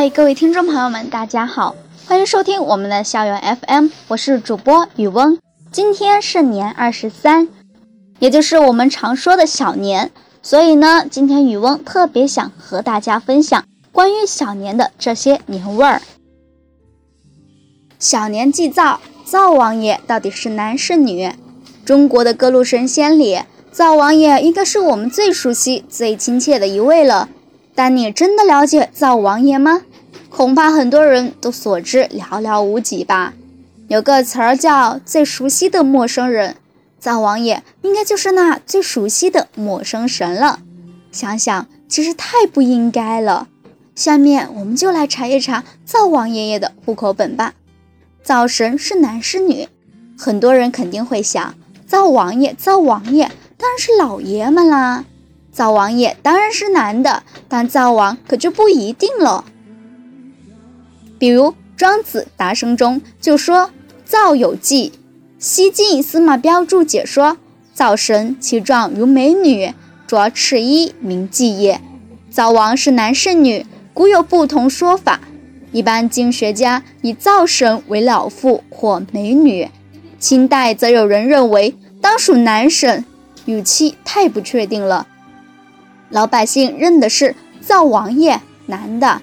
嗨，各位听众朋友们，大家好，欢迎收听我们的校园 FM，我是主播雨翁。今天是年二十三，也就是我们常说的小年，所以呢，今天雨翁特别想和大家分享关于小年的这些年味儿。小年祭灶，灶王爷到底是男是女？中国的各路神仙里，灶王爷应该是我们最熟悉、最亲切的一位了。但你真的了解灶王爷吗？恐怕很多人都所知寥寥无几吧。有个词儿叫“最熟悉的陌生人”，灶王爷应该就是那最熟悉的陌生神了。想想，其实太不应该了。下面我们就来查一查灶王爷爷的户口本吧。灶神是男是女？很多人肯定会想，灶王爷，灶王爷当然是老爷们啦。灶王爷当然是男的，但灶王可就不一定了。比如《庄子·达生》中就说：“灶有纪。”西晋司马彪注解说：“灶神其状如美女，着赤衣，名祭也。”灶王是男是女，古有不同说法。一般经学家以灶神为老妇或美女，清代则有人认为当属男神，语气太不确定了。老百姓认的是灶王爷，男的；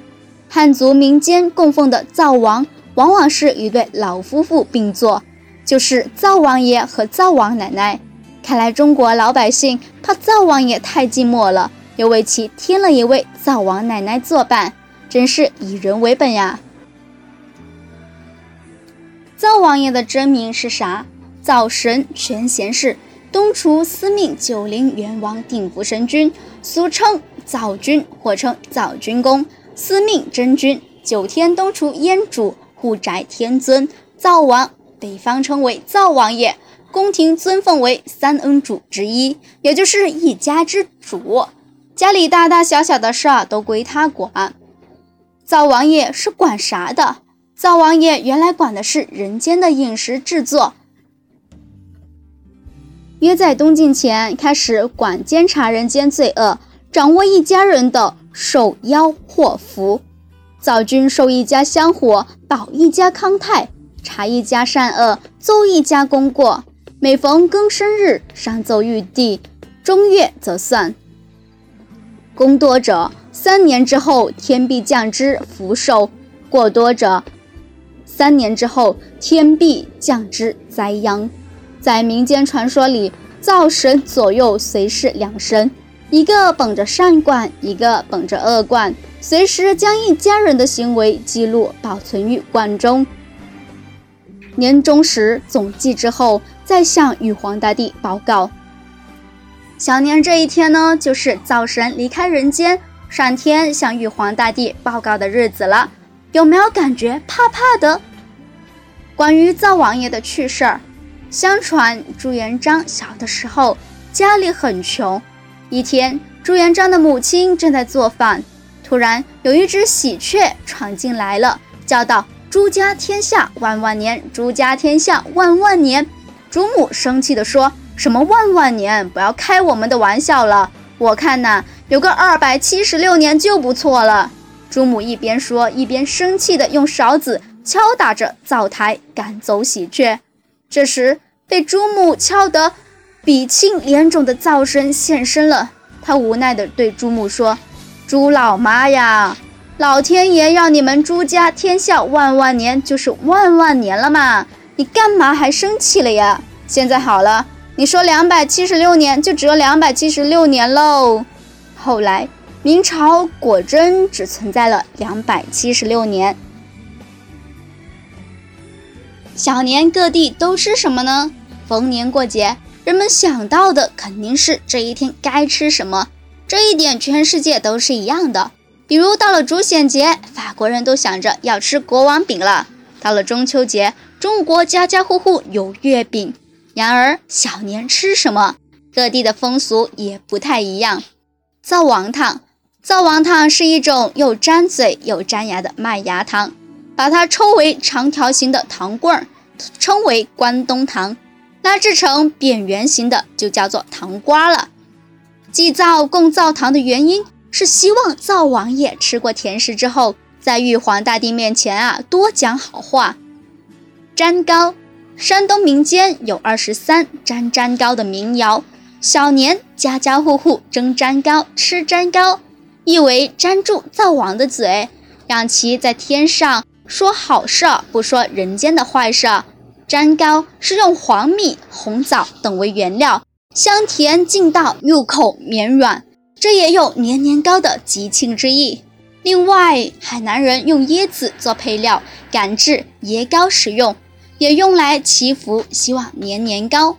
汉族民间供奉的灶王，往往是一对老夫妇并坐，就是灶王爷和灶王奶奶。看来中国老百姓怕灶王爷太寂寞了，又为其添了一位灶王奶奶作伴，真是以人为本呀。灶王爷的真名是啥？灶神全贤氏。东厨司命九灵元王定福神君，俗称灶君，或称灶君公。司命真君，九天东厨燕主，护宅天尊。灶王，北方称为灶王爷，宫廷尊奉为三恩主之一，也就是一家之主。家里大大小小的事儿都归他管。灶王爷是管啥的？灶王爷原来管的是人间的饮食制作。约在东晋前开始管监察人间罪恶，掌握一家人的寿夭祸福。灶君受一家香火，保一家康泰，查一家善恶，奏一家功过。每逢庚申日，上奏玉帝；中月则算。功多者，三年之后天必降之福寿；过多者，三年之后天必降之灾殃。在民间传说里，灶神左右随侍两神，一个捧着善罐，一个捧着恶罐，随时将一家人的行为记录保存于罐中。年终时总计之后，再向玉皇大帝报告。小年这一天呢，就是灶神离开人间，上天向玉皇大帝报告的日子了。有没有感觉怕怕的？关于灶王爷的趣事儿。相传朱元璋小的时候家里很穷，一天朱元璋的母亲正在做饭，突然有一只喜鹊闯进来了，叫道：“朱家天下万万年，朱家天下万万年。”朱母生气地说：“什么万万年？不要开我们的玩笑了！我看呐，有个二百七十六年就不错了。”朱母一边说，一边生气地用勺子敲打着灶台，赶走喜鹊。这时，被朱母敲得鼻青脸肿的灶神现身了。他无奈地对朱母说：“朱老妈呀，老天爷让你们朱家天下万万年，就是万万年了嘛！你干嘛还生气了呀？现在好了，你说两百七十六年，就只有两百七十六年喽。”后来，明朝果真只存在了两百七十六年。小年各地都吃什么呢？逢年过节，人们想到的肯定是这一天该吃什么。这一点全世界都是一样的。比如到了主显节，法国人都想着要吃国王饼了；到了中秋节，中国家家户户有月饼。然而小年吃什么，各地的风俗也不太一样。灶王糖，灶王糖是一种又粘嘴又粘牙的麦芽糖。把它抽为长条形的糖棍儿，称为关东糖；拉制成扁圆形的就叫做糖瓜了。祭灶供灶糖的原因是希望灶王爷吃过甜食之后，在玉皇大帝面前啊多讲好话。粘糕，山东民间有二十三粘粘糕的民谣，小年家家户户蒸粘糕，吃粘糕，意为粘住灶王的嘴，让其在天上说好事，不说人间的坏事。粘糕是用黄米、红枣等为原料，香甜劲道，入口绵软，这也有年年高的吉庆之意。另外，海南人用椰子做配料，赶制椰糕食用，也用来祈福，希望年年高。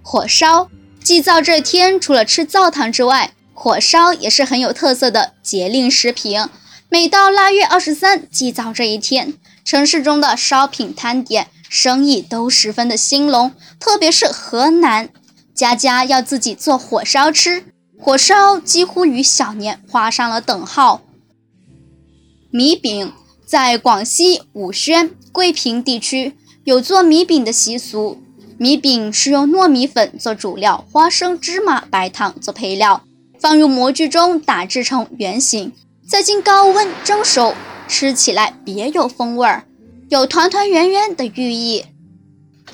火烧祭灶这天，除了吃灶糖之外，火烧也是很有特色的节令食品。每到腊月二十三祭灶这一天，城市中的烧品摊点。生意都十分的兴隆，特别是河南，家家要自己做火烧吃，火烧几乎与小年画上了等号。米饼在广西武宣、桂平地区有做米饼的习俗，米饼是用糯米粉做主料，花生、芝麻、白糖做配料，放入模具中打制成圆形，再经高温蒸熟，吃起来别有风味儿。有团团圆圆的寓意。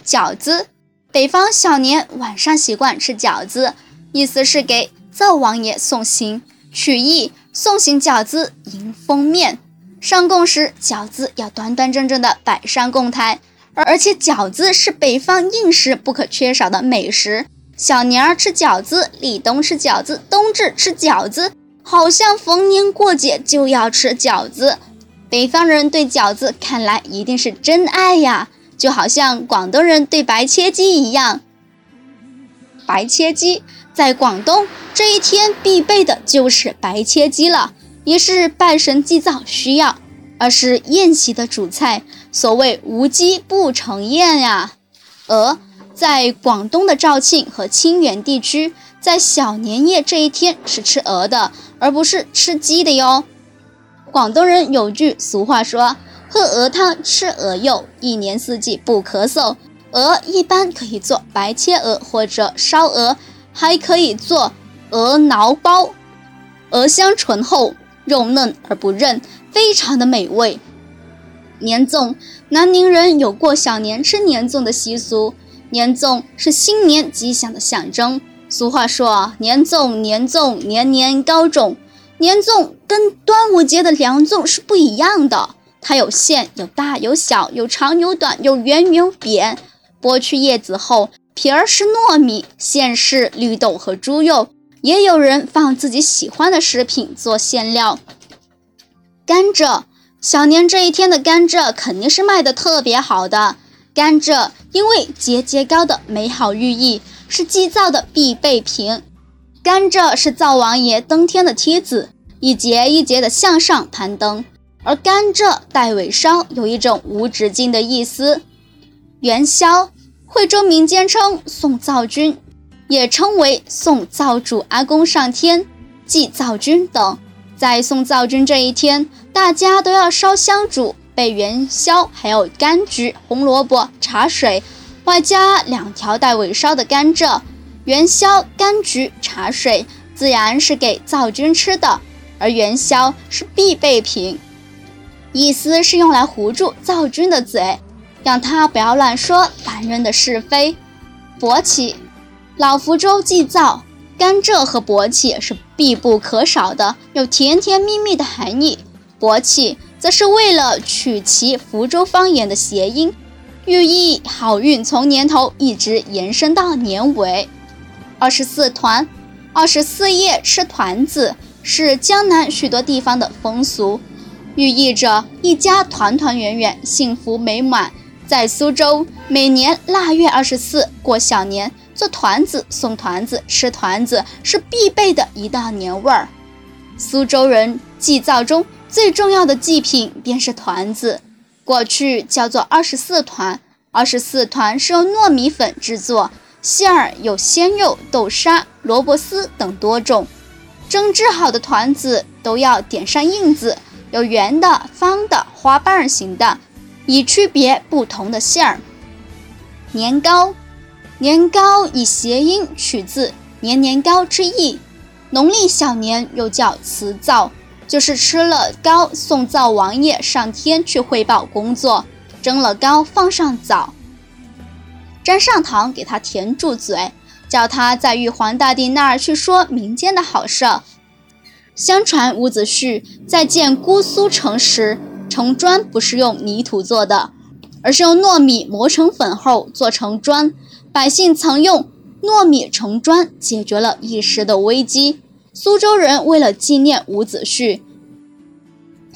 饺子，北方小年晚上习惯吃饺子，意思是给灶王爷送行，取意送行饺子迎封面。上供时，饺子要端端正正的摆上供台，而且饺子是北方应时不可缺少的美食。小年儿吃饺子，立冬吃饺子，冬至吃饺子，好像逢年过节就要吃饺子。北方人对饺子看来一定是真爱呀，就好像广东人对白切鸡一样。白切鸡在广东这一天必备的就是白切鸡了，也是拜神祭灶需要，而是宴席的主菜。所谓无鸡不成宴呀。鹅在广东的肇庆和清远地区，在小年夜这一天是吃鹅的，而不是吃鸡的哟。广东人有句俗话说：“喝鹅汤，吃鹅肉，一年四季不咳嗽。”鹅一般可以做白切鹅或者烧鹅，还可以做鹅脑包。鹅香醇厚，肉嫩而不韧，非常的美味。年粽，南宁人有过小年吃年粽的习俗。年粽是新年吉祥的象征。俗话说：“年粽年粽，年年高种。”年粽跟端午节的凉粽是不一样的，它有馅，有大有小，有长有短，有圆有扁。剥去叶子后，皮儿是糯米，馅是绿豆和猪肉。也有人放自己喜欢的食品做馅料。甘蔗，小年这一天的甘蔗肯定是卖的特别好的。甘蔗因为节节高的美好寓意，是祭灶的必备品。甘蔗是灶王爷登天的梯子，一节一节的向上攀登，而甘蔗带尾梢有一种无止境的意思。元宵，惠州民间称送灶君，也称为送灶主阿公上天、祭灶君等。在送灶君这一天，大家都要烧香烛、备元宵，还有柑橘、红萝卜、茶水，外加两条带尾梢的甘蔗。元宵、柑橘、茶水自然是给灶君吃的，而元宵是必备品，意思是用来糊住灶君的嘴，让他不要乱说凡人的是非。勃起，老福州祭灶，甘蔗和勃起是必不可少的，有甜甜蜜蜜的含义。勃起则是为了取其福州方言的谐音，寓意好运从年头一直延伸到年尾。二十四团，二十四夜吃团子是江南许多地方的风俗，寓意着一家团团圆圆、幸福美满。在苏州，每年腊月二十四过小年，做团子、送团子、吃团子是必备的一道年味儿。苏州人祭灶中最重要的祭品便是团子，过去叫做二十四团。二十四团是用糯米粉制作。馅儿有鲜肉、豆沙、萝卜丝等多种，蒸制好的团子都要点上印子，有圆的、方的、花瓣形的，以区别不同的馅儿。年糕，年糕以谐音取自年年高之意，农历小年又叫辞灶，就是吃了糕送灶王爷上天去汇报工作，蒸了糕放上枣，沾上糖给他填住嘴，叫他在玉皇大帝那儿去说民间的好事。相传伍子胥在建姑苏城时，城砖不是用泥土做的，而是用糯米磨成粉后做成砖。百姓曾用糯米成砖，解决了一时的危机。苏州人为了纪念伍子胥，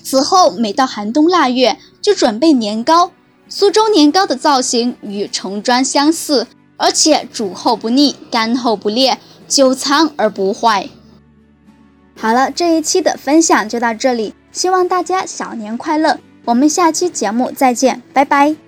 此后每到寒冬腊月就准备年糕。苏州年糕的造型与城砖相似，而且煮后不腻，干后不裂，久藏而不坏。好了，这一期的分享就到这里，希望大家小年快乐！我们下期节目再见，拜拜。